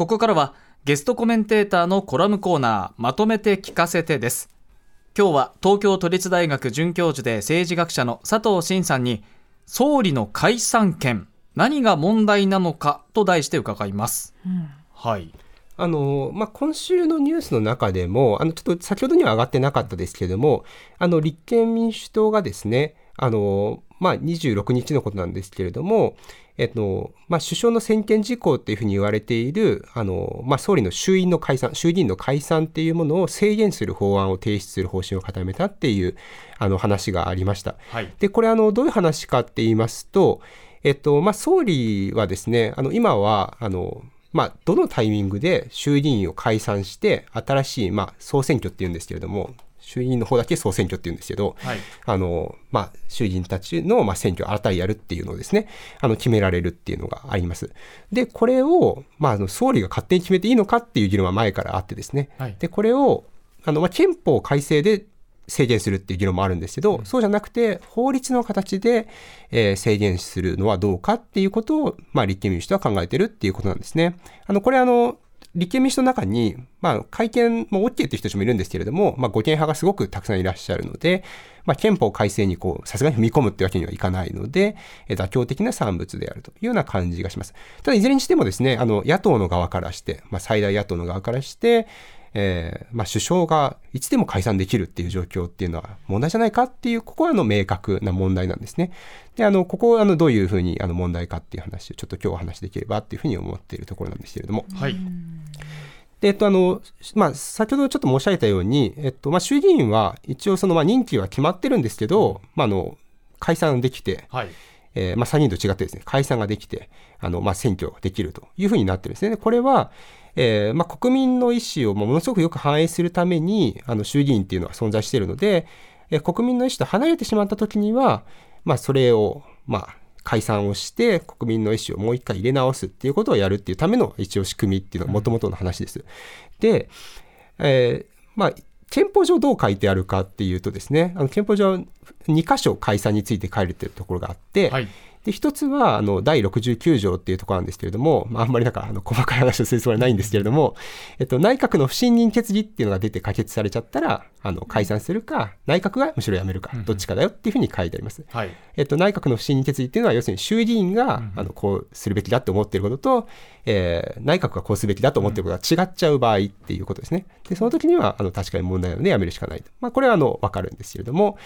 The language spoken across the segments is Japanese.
ここからはゲストコメンテーターのコラムコーナーまとめて聞かせてです。今日は東京都立大学准教授で政治学者の佐藤真さんに総理の解散権何が問題なのかと題して伺います、うん、はい。あのまあ、今週のニュースの中でも、あのちょっと先ほどには上がってなかったですけれども、あの立憲民主党がですね、あのまあ、26日のことなんですけれども、えっとまあ、首相の専権事項っていうふうに言われているあの、まあ、総理の衆院の解散、衆議院の解散っていうものを制限する法案を提出する方針を固めたっていうあの話がありました。はい、でこれあの、どういう話かって言いますと、えっとまあ、総理はですね、あの今はあのまあ、どのタイミングで衆議院を解散して、新しい、まあ、総選挙っていうんですけれども、衆議院の方だけ総選挙っていうんですけど、はい、あの、まあ、衆議院たちの、まあ、選挙を新たにやるっていうのをですね、あの、決められるっていうのがあります。で、これを、まあ、あの、総理が勝手に決めていいのかっていう議論は前からあってですね、はい、で、これを、あの、まあ、憲法改正で制限するっていう議論もあるんですけど、うん、そうじゃなくて、法律の形で、えー、制限するのはどうかっていうことを、まあ、立憲民主党は考えてるっていうことなんですね。あの、これあの、立憲民主党の中に、まあ、改憲も OK っていう人たちもいるんですけれども、まあ、護憲派がすごくたくさんいらっしゃるので、まあ、憲法改正にこう、さすがに踏み込むってわけにはいかないので、妥協的な産物であるというような感じがします。ただ、いずれにしてもですね、あの、野党の側からして、まあ、最大野党の側からして、えー、まあ、首相がいつでも解散できるっていう状況っていうのは問題じゃないかっていう、ここはあの明確な問題なんですね。で、あの、ここをあのどういうふうにあの問題かっていう話をちょっと今日お話しできればっていうふうに思っているところなんですけれども。はい。で、えっと、あの、まあ、先ほどちょっと申し上げたように、えっと、まあ、衆議院は一応その、まあ、任期は決まってるんですけど、まあ、あの、解散できて、はい。えー、まあ、参議院と違ってですね、解散ができて、あの、まあ、選挙ができるというふうになってるんですね。これは、えー、まあ、国民の意思をものすごくよく反映するために、あの、衆議院っていうのは存在しているので、えー、国民の意思と離れてしまったときには、まあ、それを、まあ、解散をして国民の意思をもう一回入れ直すっていうことをやるっていうための一応仕組みっていうのがもともとの話です。で、えー、まあ憲法上どう書いてあるかっていうとですね、あの憲法上2箇所解散について書いてるところがあって、はい、で、一つは、あの、第69条っていうところなんですけれども、まあ、あんまりなんか、あの、細かい話をするつもりはないんですけれども、えっと、内閣の不信任決議っていうのが出て可決されちゃったら、あの、解散するか、内閣がむしろ辞めるか、どっちかだよっていうふうに書いてあります。はい。えっと、内閣の不信任決議っていうのは、要するに衆議院が、あの、こうするべきだって思っていることと、えー、内閣がこうすべきだと思っていることが違っちゃう場合っていうことですね。で、その時には、あの、確かに問題なので辞めるしかないと。まあ、これは、あの、わかるんですけれども、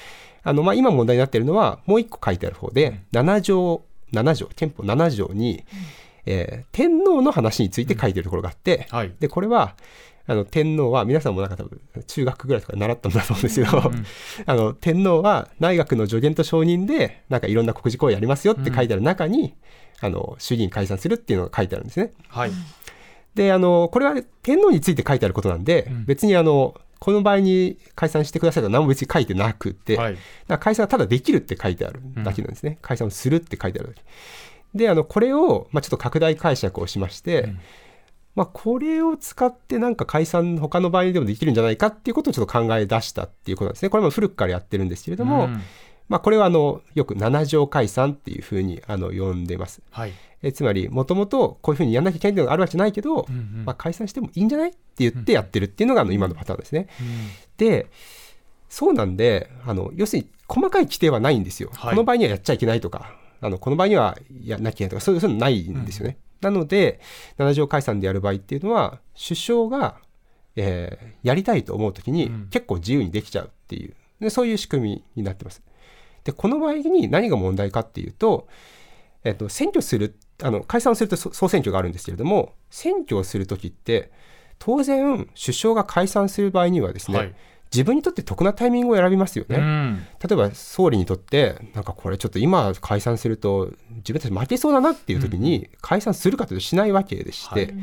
あの、まあ、今問題になっているのは、もう一個書いてある方で、7条7条、憲法7条に、うん、えー、天皇の話について書いてるところがあって、うんはい、で、これは、あの、天皇は、皆さんもなんか多分、中学ぐらいとか習ったんだと思うんですけど、うん、あの、天皇は内閣の助言と承認で、なんかいろんな国事行為やりますよって書いてある中に、あの、衆議院解散するっていうのが書いてあるんですね。はい。で、あの、これは天皇について書いてあることなんで、別にあの、この場合に解散してくださいと何も別に書いてなくて、はい、解散はただできるって書いてあるだけなんですね。うん、解散をするって書いてあるだけ。で、あの、これを、まあ、ちょっと拡大解釈をしまして、うん、まあ、これを使ってなんか解散、他の場合でもできるんじゃないかっていうことをちょっと考え出したっていうことなんですね。これも古くからやってるんですけれども、うんまあ、これはあのよく七条解散っていうふうにあの呼んでます。はい、えつまりもともとこういうふうにやんなきゃいけないのがあるわけじゃないけど、うんうん、まあ、解散してもいいんじゃないって言ってやってるっていうのがあの今のパターンですね。うんうん、でそうなんであの要するに細かい規定はないんですよ。はい、この場合にはやっちゃいけないとかあのこの場合にはやんなきゃいけないとかそういうのないんですよね。うん、なので七条解散でやる場合っていうのは首相が、えー、やりたいと思う時に結構自由にできちゃうっていうでそういう仕組みになってます。で、この場合に何が問題かっていうと、えっと、選挙する、あの、解散すると総選挙があるんですけれども、選挙をするときって、当然、首相が解散する場合にはですね、はい、自分にとって得なタイミングを選びますよね。例えば総理にとって、なんかこれちょっと今解散すると自分たち負けそうだなっていう時に解散するかというとしないわけでして、はい、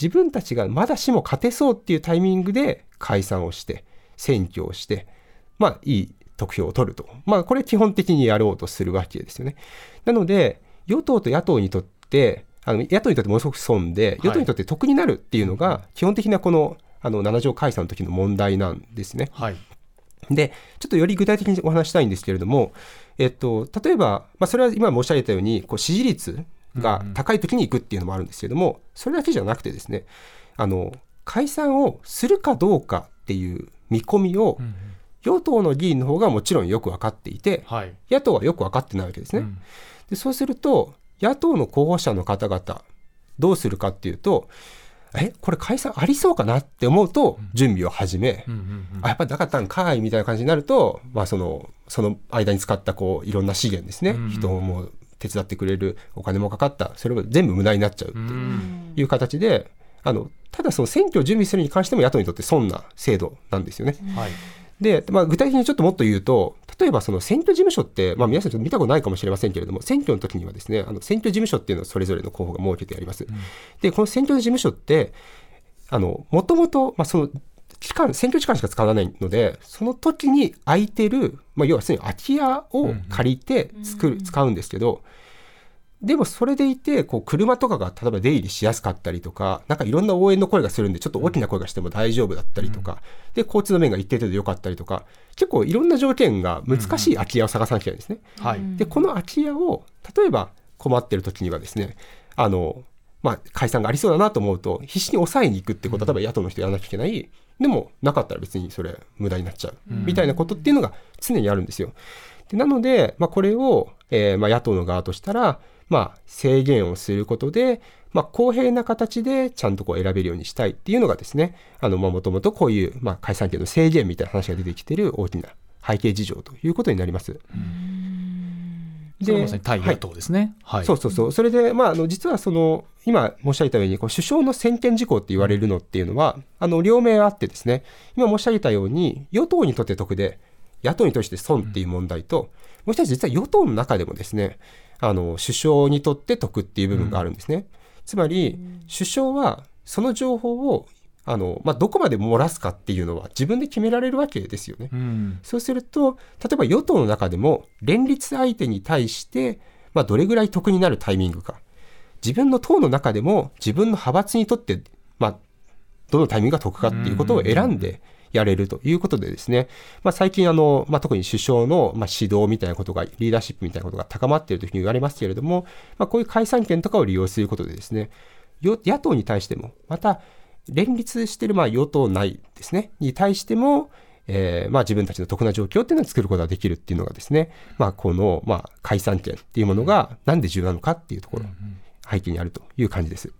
自分たちがまだしも勝てそうっていうタイミングで解散をして、選挙をして、まあいい得票を取ると。まあ、これ基本的にやろうとするわけですよね。なので、与党と野党にとって、あの野党にとってものすごく損で、与党にとって得になるっていうのが、基本的なこのあの7条解散の時の問題なんですね。はい、で、ちょっとより具体的にお話したいんですけれども、えっと、例えば、まあ、それは今申し上げたように、こう支持率が高い時に行くっていうのもあるんですけども、それだけじゃなくてですね、あの、解散をするかどうかっていう見込みを、与党の議員の方がもちろんよく分かっていて、はい、野党はよく分かってないわけですね。うん、でそうすると、野党の候補者の方々、どうするかっていうと、えこれ解散ありそうかなって思うと準備を始め、あやっぱりなかったんかいみたいな感じになると、まあ、そのその間に使ったこういろんな資源ですね、人も手伝ってくれるお金もかかった。それが全部無駄になっちゃうっていう形であのただその選挙を準備するに関しても野党にとって損な制度なんですよね。はいで、まあ、具体的にちょっともっと言うと、例えばその選挙事務所って、まあ、皆さんちょっと見たことないかもしれませんけれども、選挙の時にはですね、あの選挙事務所っていうのをそれぞれの候補が設けてあります。うん、で、この選挙事務所って、あの、もともと、まあ、その、期間、選挙時間しか使わないので、その時に空いてる、まあ、要はすでに空き家を借りて作る、使うんですけど、でもそれでいて、こう車とかが例えば出入りしやすかったりとか、なんかいろんな応援の声がするんで、ちょっと大きな声がしても大丈夫だったりとか、で、交通の面が一定程度良かったりとか、結構いろんな条件が難しい空き家を探さなきゃいけないんですね。はい、で、この空き家を、例えば困ってる時にはですね、あの、まあ、解散がありそうだなと思うと、必死に抑えに行くってことは、例えば野党の人やらなきゃいけない、でもなかったら別にそれ無駄になっちゃう、みたいなことっていうのが常にあるんですよ。でなので、まあ、これを、えーまあ、野党の側としたら、まあ、制限をすることで、まあ、公平な形でちゃんとこう選べるようにしたいっていうのがですね、あの、まあ、もともとこういう、まあ、解散権の制限みたいな話が出てきている大きな背景事情ということになります。で、まさに対野党ですね。はい。そうそうそう。それで、まあ、あの、実はその、今申し上げたように、こう首相の専権事項って言われるのっていうのは、あの、両面あってですね、今申し上げたように、与党にとって得で、野党にとって損っていう問題と、もう一つ実は与党の中でもですね、あの首相にとって得っていう部分があるんですね。うん、つまり、首相はその情報をあの、まあ、どこまで漏らすかっていうのは自分で決められるわけですよね。うん、そうすると、例えば与党の中でも連立相手に対して、まあ、どれぐらい得になるタイミングか。自分の党の中でも自分の派閥にとって、まあ、どのタイミングが得かっていうことを選んで、やれるということでですね、まあ、最近あの、まあ、特に首相の、ま指導みたいなことが、リーダーシップみたいなことが高まっているというふうに言われますけれども、まあ、こういう解散権とかを利用することでですね、野党に対しても、また連立しているまあ与党内ですね、に対しても、えー、まあ自分たちの得な状況っていうのを作ることができるっていうのがですね、まあこの、まあ解散権っていうものがなんで重要なのかっていうところ、背景にあるという感じです。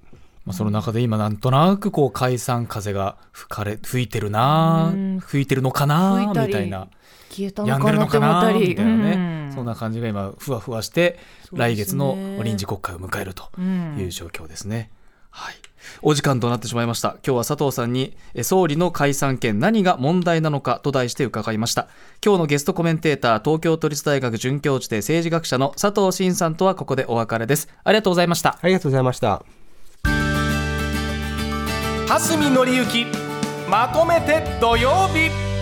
まあ、その中で今なんとなくこう解散風が吹かれ吹いてるな、吹いてるのかなみたいな消えたのかなって思ったりみたいなね、そんな感じが今ふわふわして、来月の臨時国会を迎えるという状況ですね。はい。お時間となってしまいました。今日は佐藤さんに総理の解散権何が問題なのかと題して伺いました。今日のゲストコメンテーター、東京都立大学准教授で政治学者の佐藤真さんとはここでお別れです。ありがとうございました。ありがとうございました。蓮見紀之まとめて土曜日。